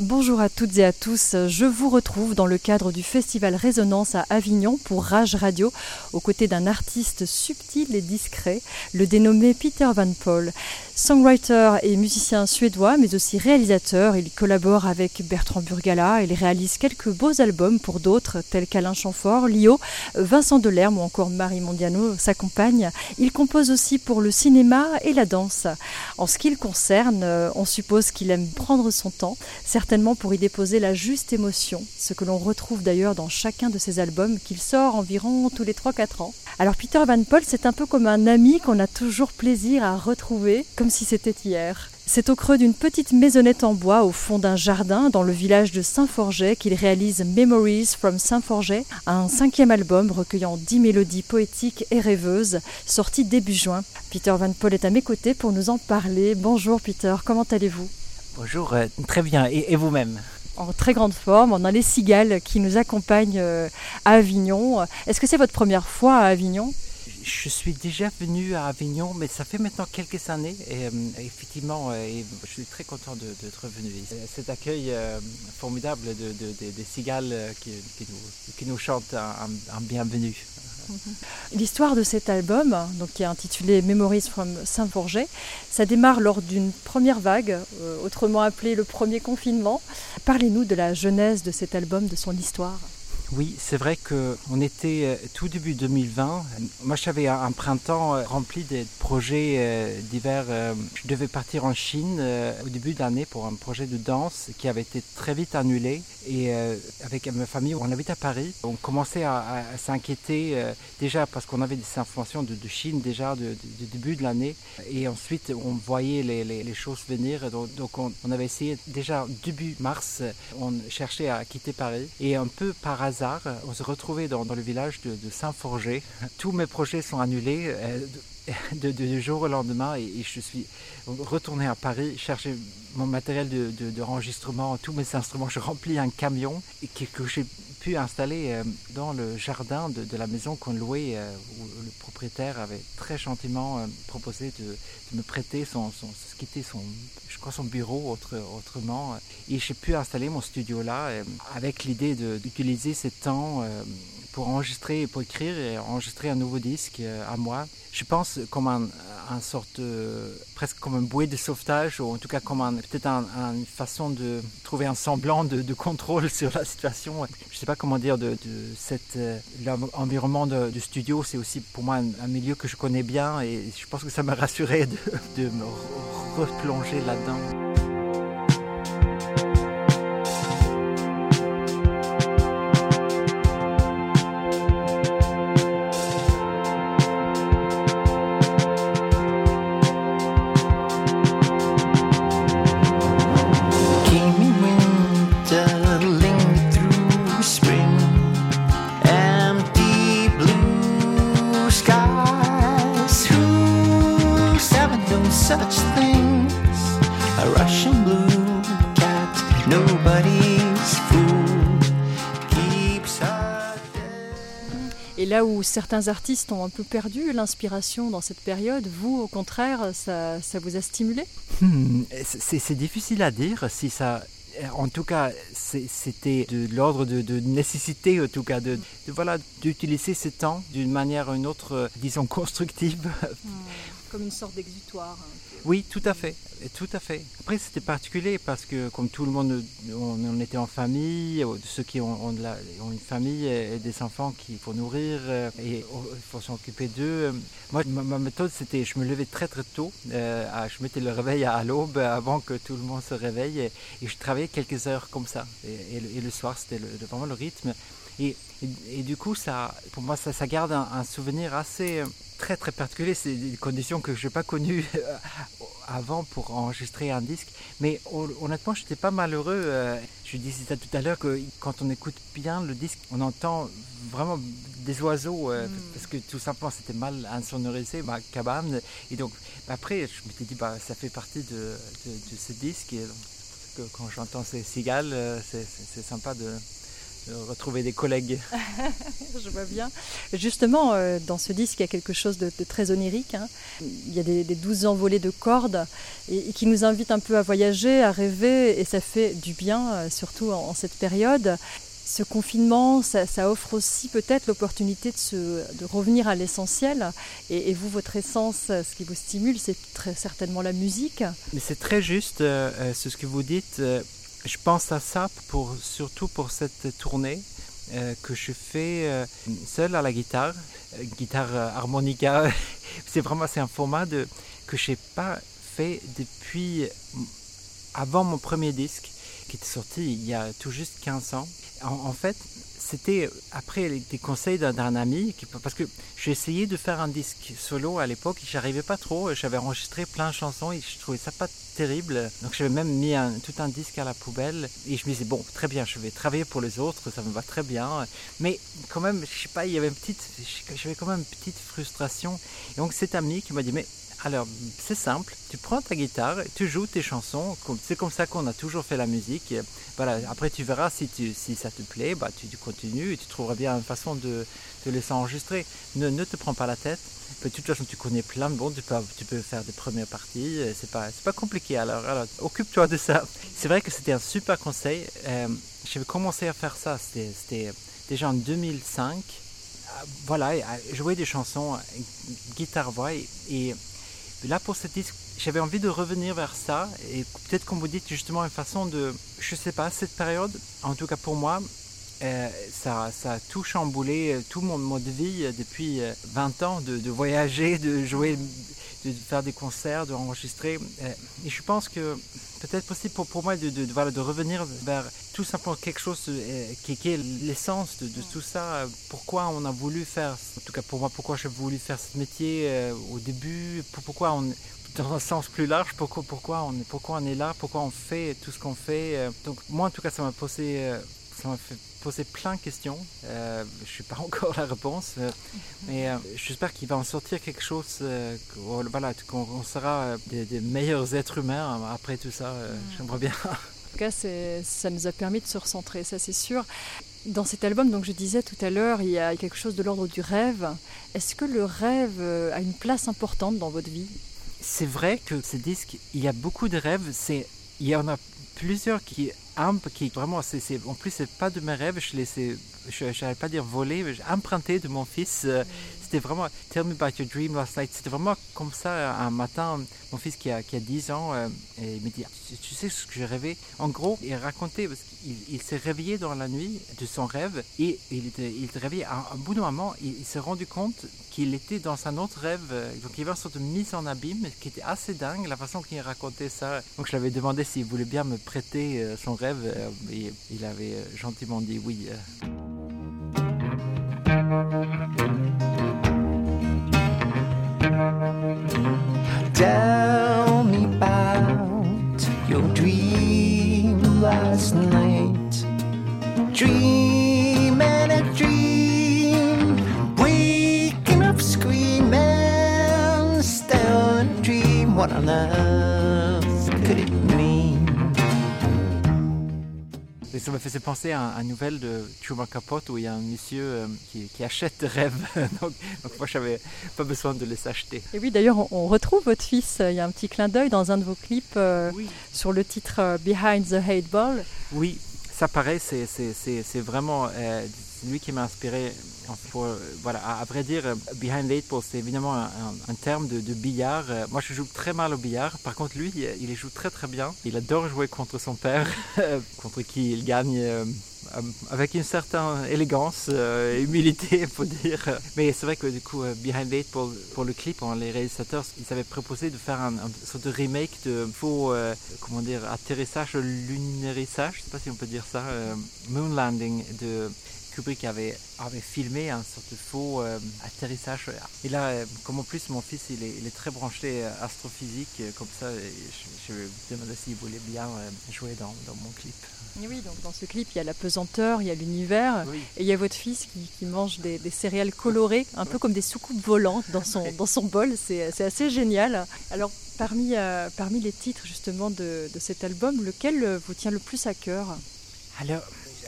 Bonjour à toutes et à tous. Je vous retrouve dans le cadre du festival Résonance à Avignon pour Rage Radio, aux côtés d'un artiste subtil et discret, le dénommé Peter Van Paul. Songwriter et musicien suédois, mais aussi réalisateur, il collabore avec Bertrand Burgala. Il réalise quelques beaux albums pour d'autres, tels qu'Alain Chamfort, Lio, Vincent Delerme ou encore Marie Mondiano, sa compagne. Il compose aussi pour le cinéma et la danse. En ce qui le concerne, on suppose qu'il aime prendre son temps, certainement pour y déposer la juste émotion, ce que l'on retrouve d'ailleurs dans chacun de ses albums qu'il sort environ tous les 3-4 ans. Alors Peter Van Paul, c'est un peu comme un ami qu'on a toujours plaisir à retrouver, comme si c'était hier. C'est au creux d'une petite maisonnette en bois au fond d'un jardin dans le village de Saint-Forget qu'il réalise Memories from Saint-Forget, un cinquième album recueillant dix mélodies poétiques et rêveuses, sorti début juin. Peter Van Paul est à mes côtés pour nous en parler. Bonjour Peter, comment allez-vous? Bonjour, euh, très bien, et, et vous-même en très grande forme. On a les cigales qui nous accompagnent euh, à Avignon. Est-ce que c'est votre première fois à Avignon? Je suis déjà venu à Avignon, mais ça fait maintenant quelques années. Et euh, effectivement, je suis très content d'être venu. Cet accueil formidable de, des cigales qui, qui, nous, chantent un, bienvenue. L'histoire de cet album, donc qui est intitulé Memories from Saint-Forget, ça démarre lors d'une première vague, autrement appelée le premier confinement. Parlez-nous de la genèse de cet album, de son histoire. Oui, c'est vrai qu'on était euh, tout début 2020. Moi, j'avais un printemps euh, rempli de projets euh, divers. Je devais partir en Chine au début de l'année pour un projet de danse qui avait été très vite annulé. Et avec ma famille, on habite à Paris. On commençait à, s'inquiéter déjà parce qu'on avait des informations de, Chine déjà du début de l'année. Et ensuite, on voyait les, choses venir. Donc, on, avait essayé déjà début mars, on cherchait à quitter Paris. Et un peu par hasard, on se retrouvait dans, le village de, Saint-Forger. Tous mes projets sont annulés euh, de, jour au lendemain et, je suis retourné à Paris chercher mon matériel de, tous mes instruments. Je remplis un camion que, j'ai pu installer euh, dans le jardin de, la maison qu'on louait, euh, où le propriétaire avait très gentiment proposé de, me prêter son, son, son, son bureau autrement. Et j'ai pu installer mon studio là avec l'idée d'utiliser ces temps pour enregistrer, pour écrire et enregistrer un nouveau disque à moi. Je pense comme un, un sorte, presque comme un bouée de sauvetage, ou en tout cas comme peut-être une façon de trouver un semblant de, contrôle sur la situation. Je ne sais pas comment dire, de, de cet environnement de, studio, c'est aussi pour moi un, un, milieu que je connais bien et je pense que ça m'a rassuré de me replonger là-dedans. Là où certains artistes ont un peu perdu l'inspiration dans cette période, vous, au contraire, ça, vous a stimulé? Hmm, C'est difficile à dire si ça en tout cas, c'était de l'ordre de, nécessité, en tout cas, de, voilà, d'utiliser ce temps d'une manière ou une autre, euh, disons, constructive. Comme une sorte d'exutoire. Oui, tout à fait, tout à fait. Après, c'était particulier parce que, comme tout le monde, on, était en famille, euh, ceux qui ont, une famille et des enfants qu'il faut nourrir euh, et il faut s'occuper d'eux. Moi, ma, méthode, c'était, je me levais très très tôt. Euh, je mettais le réveil à, l'aube avant que tout le monde se réveille et, je travaillais quelques heures comme ça. Et, le soir, c'était vraiment le rythme. Et, du coup, ça, pour moi, ça, garde un souvenir assez très très particulier. C'est des conditions que je n'ai pas connues euh, avant pour enregistrer un disque. Mais honnêtement, j'étais pas malheureux. Euh, je disais tout à l'heure que quand on écoute bien le disque, on entend vraiment des oiseaux euh, mm. parce que tout simplement c'était mal insonorisé ma cabane. Et donc après, je m'étais dit bah ça fait partie de, ce disque. Et que quand j'entends ces cigales, c'est sympa de retrouver des collègues. Je vois bien. Justement, euh, dans ce disque, il y a quelque chose de, très onirique. Hein. Il y a des, douze envolées de cordes et, qui nous invitent un peu à voyager, à rêver, et ça fait du bien, euh, surtout en, cette période. Ce confinement, ça, offre aussi peut-être l'opportunité de, de, revenir à l'essentiel. Et, vous, votre essence, ce qui vous stimule, c'est très certainement la musique. Mais c'est très juste, euh, ce que vous dites je pense à ça pour, surtout pour cette tournée euh, que je fais euh, seul à la guitare, euh, guitare harmonica. c'est vraiment c'est un format que je n'ai pas fait depuis avant mon premier disque qui était sorti il y a tout juste 15 ans. en fait, c'était après des conseils d'un ami, parce que j'ai essayé de faire un disque solo à l'époque, j'arrivais pas trop, j'avais enregistré plein de chansons et je trouvais ça pas terrible, donc j'avais même mis tout un disque à la poubelle et je me disais bon très bien, je vais travailler pour les autres, ça me va très bien, mais quand même je sais pas, il y avait une petite, j'avais quand même une petite frustration. Et donc cet ami qui m'a dit mais alors, c'est simple, tu prends ta guitare, tu joues tes chansons, c'est comme ça qu'on a toujours fait la musique. Voilà, après tu verras si, tu, si ça te plaît, bah, tu, continues et tu trouveras bien une façon de te laisser enregistrer. Ne, ne te prends pas la tête. De toute façon, tu connais plein de bon, tu peux, tu peux faire des premières parties, c'est pas, pas compliqué. Alors, alors occupe-toi de ça. C'est vrai que c'était un super conseil. Euh, J'avais commencé à faire ça, c'était déjà en 2005 euh, voilà, jouer des chansons, guitare-voix, et, Là, pour ce disque, j'avais envie de revenir vers ça. Et peut-être qu'on vous dit justement une façon de. Je sais pas, cette période, en tout cas pour moi, euh, ça, ça, a tout chamboulé, euh, tout mon mode de vie euh, depuis 20 ans, de, de, voyager, de jouer, de faire des concerts, de enregistrer. Et je pense que peut-être possible pour, pour moi de, de, de revenir vers tout simplement quelque chose qui, qui est l'essence de, tout ça. Pourquoi on a voulu faire, en tout cas pour moi, pourquoi j'ai voulu faire ce métier au début, pourquoi on, dans un sens plus large, pourquoi, pourquoi, on, pourquoi on est là, pourquoi on fait tout ce qu'on fait. Donc moi en tout cas ça m'a posé, ça m'a fait poser plein de questions. Euh, je ne suis pas encore la réponse, euh, mais euh, j'espère qu'il va en sortir quelque chose, voilà, qu'on sera des, meilleurs êtres humains après tout ça. J'aimerais bien. En tout cas, ça nous a permis de se recentrer, ça c'est sûr. Dans cet album, donc je disais tout à l'heure, il y a quelque chose de l'ordre du rêve. Est-ce que le rêve a une place importante dans votre vie? C'est vrai que ce disque, il y a beaucoup de rêves. C'est, il y en a plusieurs qui qui vraiment, c'est, en plus, c'est pas de mes rêves, je laissais, je n'allais pas dire voler, mais emprunté de mon fils. Euh, c'était vraiment Tell me about your dream last night. C'était vraiment comme ça un matin. Mon fils qui a, qui a 10 ans, euh, et il me dit Tu sais ce que j'ai rêvé En gros, il racontait, parce qu'il il, s'est réveillé dans la nuit de son rêve, et il était, il était réveillé. À un bout d'un moment, il, s'est rendu compte qu'il était dans un autre rêve. Donc il y avait une sorte de mise en abîme qui était assez dingue, la façon qu'il racontait ça. Donc je lui avais demandé s'il voulait bien me prêter euh, son rêve, euh, il avait gentiment dit oui. Tell me about your dream last night. Dream and a dream, waking up screaming, still a dream. What on earth ça me faisait penser à, une nouvelle de Truman Capote où il y a un monsieur euh, qui, achète des rêves. donc, moi, je n'avais pas besoin de les acheter. Et oui, d'ailleurs, on, retrouve votre fils. Il y a un petit clin d'œil dans un de vos clips euh, sur le titre euh, Behind the Hate Ball. Oui, ça pareil, c'est vraiment lui qui m'a inspiré voilà, à, vrai dire, euh, behind eight ball, c'est évidemment un, terme de, billard. Euh, moi, je joue très mal au billard. Par contre, lui, il joue très très bien. Il adore jouer contre son père, contre qui il gagne euh, avec une certaine élégance et humilité, il faut dire. Mais c'est vrai que du coup, Behind Eight pour, pour le clip, hein, les réalisateurs, ils avaient proposé de faire un, sorte de remake de faux, comment dire, atterrissage, lunarissage, je sais pas si on peut dire ça, moon landing de Kubrick avait, avait filmé un sorte de faux euh, atterrissage. Et là, euh, comme en plus mon fils il est, il est très branché euh, astrophysique, comme ça, je, je me demandais s'il voulait bien jouer dans, dans, mon clip. oui, donc dans ce clip, il y a la pesanteur, il y a l'univers, et il y a votre fils qui, qui mange des, des, céréales colorées, un peu comme des soucoupes volantes dans son, dans son bol. C'est assez génial. Alors, parmi, parmi les titres justement de, de cet album, lequel vous tient le plus à cœur? Alors,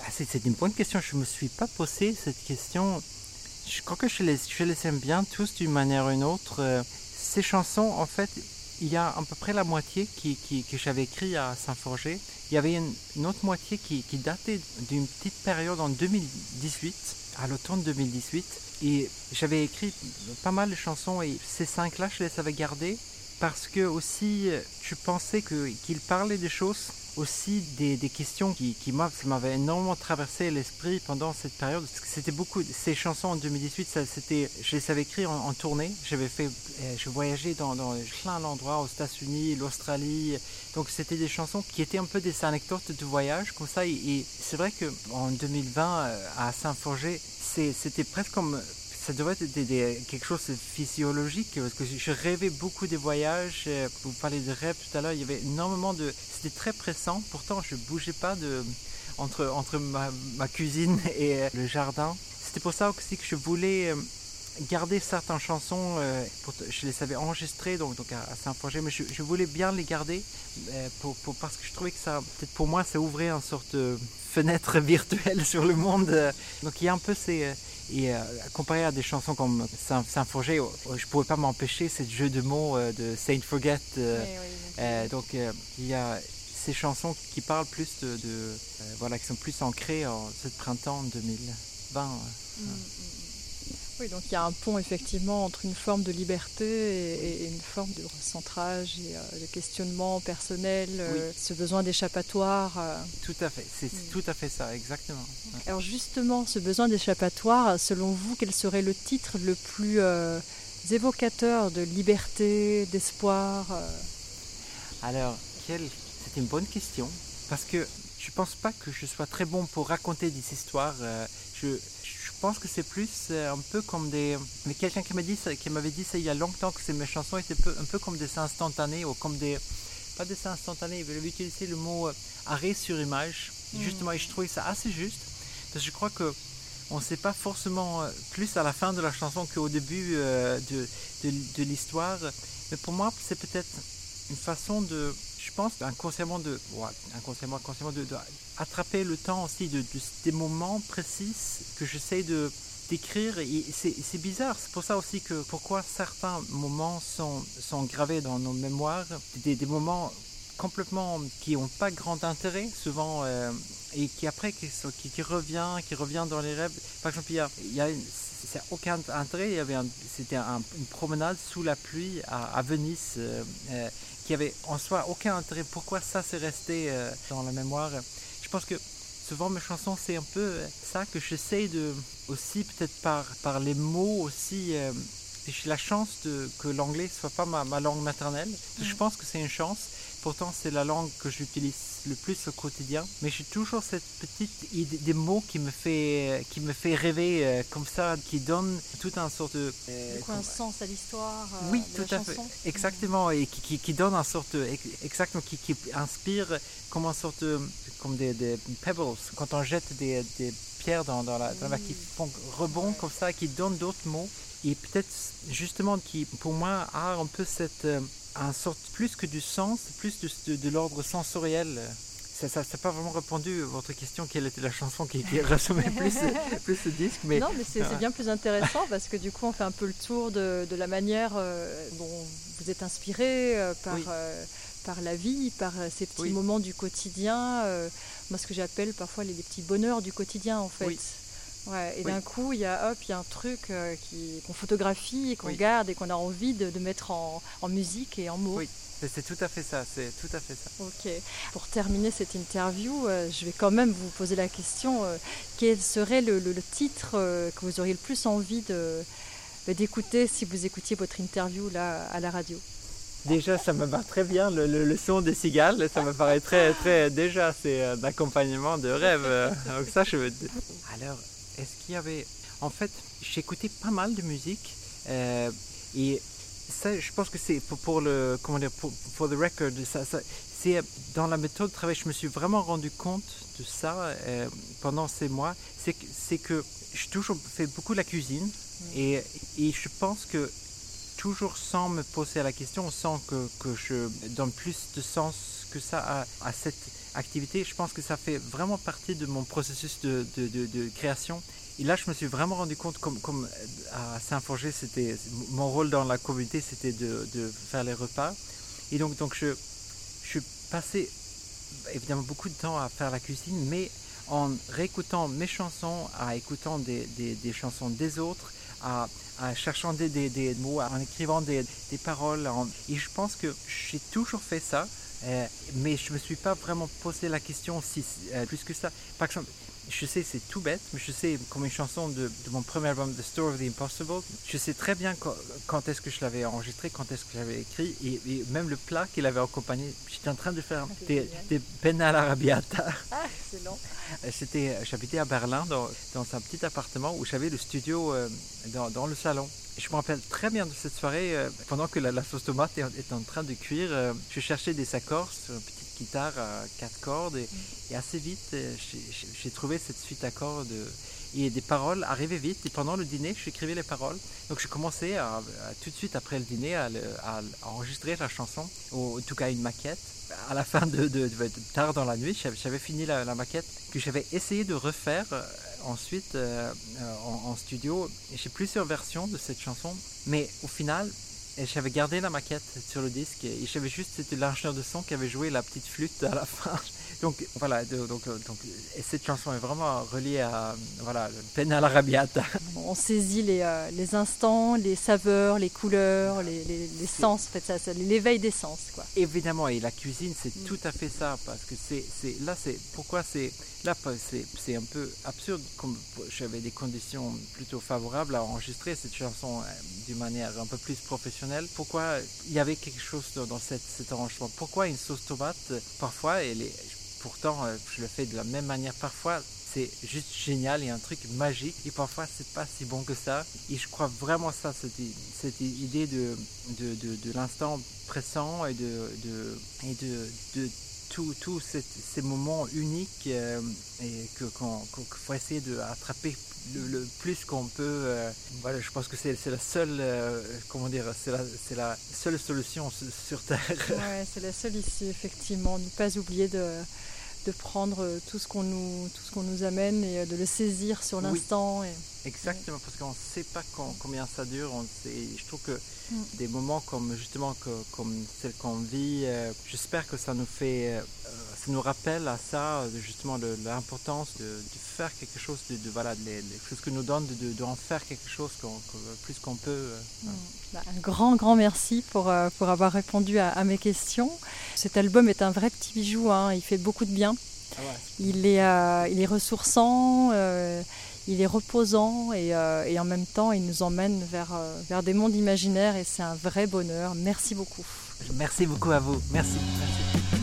ah, c'est une bonne question. Je ne me suis pas posé cette question. Je crois que je les, aime bien tous d'une manière ou d'une autre. Euh, ces chansons, en fait, il y a à peu près la moitié qui, que j'avais écrit à Saint-Forger. Il y avait une, autre moitié qui, qui datait d'une petite période en 2018, à l'automne 2018. Et j'avais écrit pas mal de chansons et ces cinq-là, je les avais gardées parce que aussi, je pensais qu'ils parlaient des choses aussi des, questions qui, qui m'avaient énormément traversé l'esprit pendant cette période. C'était beaucoup, ces chansons en 2018, ça, je les avais écrites en, tournée. J'avais fait, euh, je voyageais dans, dans plein d'endroits, aux États-Unis, l'Australie. Donc c'était des chansons qui étaient un peu des anecdotes de voyage, comme ça. Et, c'est vrai qu'en 2020, euh, à Saint-Forger, c'était presque comme ça devrait être quelque chose de physiologique parce que je rêvais beaucoup des voyages. Euh, vous parlez de rêve tout à l'heure, il y avait énormément de. C'était très pressant. Pourtant, je bougeais pas de entre entre ma, cuisine et euh, le jardin. C'était pour ça aussi que je voulais euh, garder certaines chansons. je les avais enregistrées donc, donc à, Saint-Forger, mais je, voulais bien les garder parce que je trouvais que ça, peut-être pour moi, ça ouvrait une sorte de fenêtre virtuelle sur le monde. Donc il y a un peu ces et euh, comparé à des chansons comme Saint-Forger, je ne pouvais pas m'empêcher ce jeu de mots euh, de Saint Forget. Euh, donc il y a ces chansons qui parlent plus de, voilà, qui sont plus ancrées en ce printemps 2020. Oui, donc il y a un pont effectivement entre une forme de liberté et, une forme de recentrage et euh, de questionnement personnel, euh, ce besoin d'échappatoire. Euh. Tout à fait, c'est tout à fait ça, exactement. Alors justement, ce besoin d'échappatoire, selon vous, quel serait le titre le plus évocateur de liberté, d'espoir Alors, c'est une bonne question, parce que je ne pense pas que je sois très bon pour raconter des histoires. je pense que c'est plus euh, un peu comme des. Mais quelqu'un qui m'a dit qui m'avait dit ça il y a longtemps que mes chansons étaient un peu comme des instantanés ou comme des. Pas des instantanés, il avait utilisé le mot euh, arrêt sur image. Mm. Justement, et je trouvais ça assez juste parce que je crois que on ne sait pas forcément euh, plus à la fin de la chanson qu'au début de, de l'histoire. Mais pour moi, c'est peut-être une façon de je pense inconsciemment de, inconsciemment, inconsciemment de, attraper le temps aussi de, des moments précis que j'essaie de d'écrire et c'est bizarre. C'est pour ça aussi que pourquoi certains moments sont, sont gravés dans nos mémoires des, moments complètement qui n'ont pas grand intérêt souvent euh, et qui après qui, qui, revient qui revient dans les rêves. Par exemple il y a, il y a aucun intérêt. Il y avait c'était une promenade sous la pluie à, Venise euh, euh, qui avait en soi aucun intérêt. Pourquoi ça s'est resté euh, dans la mémoire? Je pense que souvent mes chansons, c'est un peu euh, ça que j'essaie de aussi peut-être par, par les mots aussi. J'ai la chance de, que l'anglais ne soit pas ma, ma langue maternelle. Je pense que c'est une chance. Pourtant, c'est la langue que j'utilise le plus au quotidien. Mais j'ai toujours cette petite idée des mots qui me fait, qui me fait rêver euh, comme ça, qui donne tout un sorte de... Euh, un sens à l'histoire. Euh, oui, tout à fait. Exactement. Et qui, qui, donne un sorte... exactement, qui, qui inspire comme un sorte de... Comme des, des pebbles. Quand on jette des, des pierres dans, dans, la, dans la qui font rebond comme ça, qui donnent d'autres mots. Et peut-être justement qui, pour moi, a un peu cette un sorte plus que du sens, plus de, de, l'ordre sensoriel. Ça n'a pas vraiment répondu à votre question, quelle était la chanson qui, qui ressemblait plus, plus ce disque. Mais... Non, mais c'est bien plus intéressant parce que du coup, on fait un peu le tour de, de la manière euh, dont vous êtes inspiré euh, par, euh, par la vie, par ces petits moments du quotidien. moi, ce que j'appelle parfois les, les, petits bonheurs du quotidien, en fait. Ouais, et d'un coup, il y a hop, il y a un truc euh, qu'on photographie et qu'on garde et qu'on a envie de, mettre en, musique et en mots. Oui, c'est tout à fait ça, c'est tout à fait ça. Ok. Pour terminer cette interview, euh, je vais quand même vous poser la question euh, quel serait le, titre que vous auriez le plus envie de d'écouter si vous écoutiez votre interview là à la radio? Déjà, ça me va très bien, le, le, son des cigales, ça me paraît très, très, déjà, c'est un accompagnement de rêve. Donc ça, je veux... Alors, est-ce qu'il y avait... En fait, j'écoutais pas mal de musique euh, et ça, je pense que c'est pour, le... Comment dire Pour, pour the record, ça, c'est dans la méthode de travail, je me suis vraiment rendu compte de ça euh, pendant ces mois. C'est que j'ai toujours fait beaucoup la cuisine et, et je pense que toujours sans me poser la question, sans que, que je donne plus de sens que ça à, à cette activité, je pense que ça fait vraiment partie de mon processus de, de, création. Et là, je me suis vraiment rendu compte, comme, comme à Saint-Forger, mon rôle dans la communauté, c'était de, faire les repas. Et donc, donc je, je suis passé évidemment beaucoup de temps à faire la cuisine, mais en réécoutant mes chansons, à écoutant des, des, chansons des autres, à, cherchant des, des, mots, en écrivant des, paroles. et je pense que j'ai toujours fait ça, euh, mais je ne me suis pas vraiment posé la question si, euh, plus que ça. Par exemple, je sais, c'est tout bête, mais je sais, comme une chanson de, mon premier album, The Story of the Impossible, je sais très bien quand, est-ce que je l'avais enregistré, quand est-ce que j'avais écrit, et, même le plat qu'il avait accompagné. J'étais en train de faire ah, des, des pennes à l'arabiata. Ah, excellent. C'était, j'habitais à Berlin, dans, dans, un petit appartement où j'avais le studio euh, dans, dans, le salon. Je me rappelle très bien de cette soirée, euh, pendant que la, sauce tomate était en train de cuire, euh, je cherchais des accords sur un petit guitare à quatre cordes et, assez vite euh, j'ai trouvé cette suite à cordes et des paroles arrivaient vite. Et pendant le dîner j'écrivais les paroles. Donc je commençais à, tout de suite après le dîner à, enregistrer la chanson ou en tout cas une maquette. À la fin de, tard dans la nuit j'avais fini la, maquette que j'avais essayé de refaire euh, ensuite euh, en, en, studio. J'ai plusieurs versions de cette chanson mais au final et j'avais gardé la maquette sur le disque et j'avais juste, c'était l'ingénieur de son qui avait joué la petite flûte à la fin. Donc voilà, donc, donc, et cette chanson est vraiment reliée à voilà, peine à l'arabiata. On saisit les, euh, les, instants, les saveurs, les couleurs, les, les, sens, en fait, ça, ça l'éveil des sens. Quoi. Évidemment, et la cuisine, c'est mm. tout à fait ça, parce que c'est, là, c'est pourquoi c'est là, c'est, un peu absurde, comme j'avais des conditions plutôt favorables à enregistrer cette chanson euh, d'une manière un peu plus professionnelle. Pourquoi il y avait quelque chose dans cet, cet arrangement? Pourquoi une sauce tomate, parfois, elle est pourtant euh, je le fais de la même manière parfois c'est juste génial, a un truc magique et parfois c'est pas si bon que ça. Et je crois vraiment ça, cette, idée de, l'instant pressant et et de tous ces moments uniques euh, et que qu'on faut essayer d'attraper le, le, plus qu'on peut. Euh, voilà, je pense que c'est la seule, comment dire, c'est la, la seule solution sur Terre. Ouais, c'est la seule ici, effectivement. Ne pas oublier de de prendre tout ce qu'on nous, tout ce qu'on nous amène et de le saisir sur l'instant. Et... Exactement, parce qu'on ne sait pas combien ça dure. On sait, je trouve que mm. des moments comme justement que, comme celle qu'on vit, euh, j'espère que ça nous fait, euh, ça nous rappelle à ça justement l'importance de, faire quelque chose, de, voilà, les, choses que nous donne, de, de, en faire quelque chose plus qu'on peut. Euh, mm. bah, un grand, grand merci pour, pour avoir répondu à, mes questions. Cet album est un vrai petit bijou, hein. il fait beaucoup de bien. Ah il, est, il est ressourçant il est reposant euh, et, en même temps il nous emmène vers, euh, vers des mondes imaginaires et c'est un vrai bonheur. Merci beaucoup. Merci beaucoup à vous. Merci. Merci.